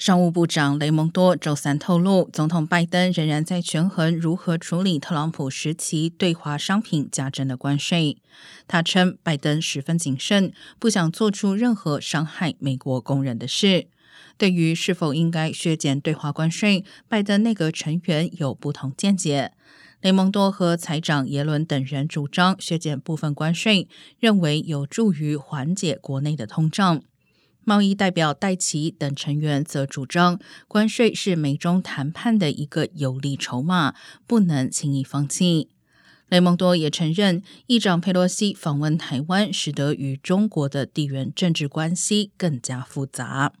商务部长雷蒙多周三透露，总统拜登仍然在权衡如何处理特朗普时期对华商品加征的关税。他称，拜登十分谨慎，不想做出任何伤害美国工人的事。对于是否应该削减对华关税，拜登内阁成员有不同见解。雷蒙多和财长耶伦等人主张削减部分关税，认为有助于缓解国内的通胀。贸易代表戴奇等成员则主张，关税是美中谈判的一个有利筹码，不能轻易放弃。雷蒙多也承认，议长佩洛西访问台湾，使得与中国的地缘政治关系更加复杂。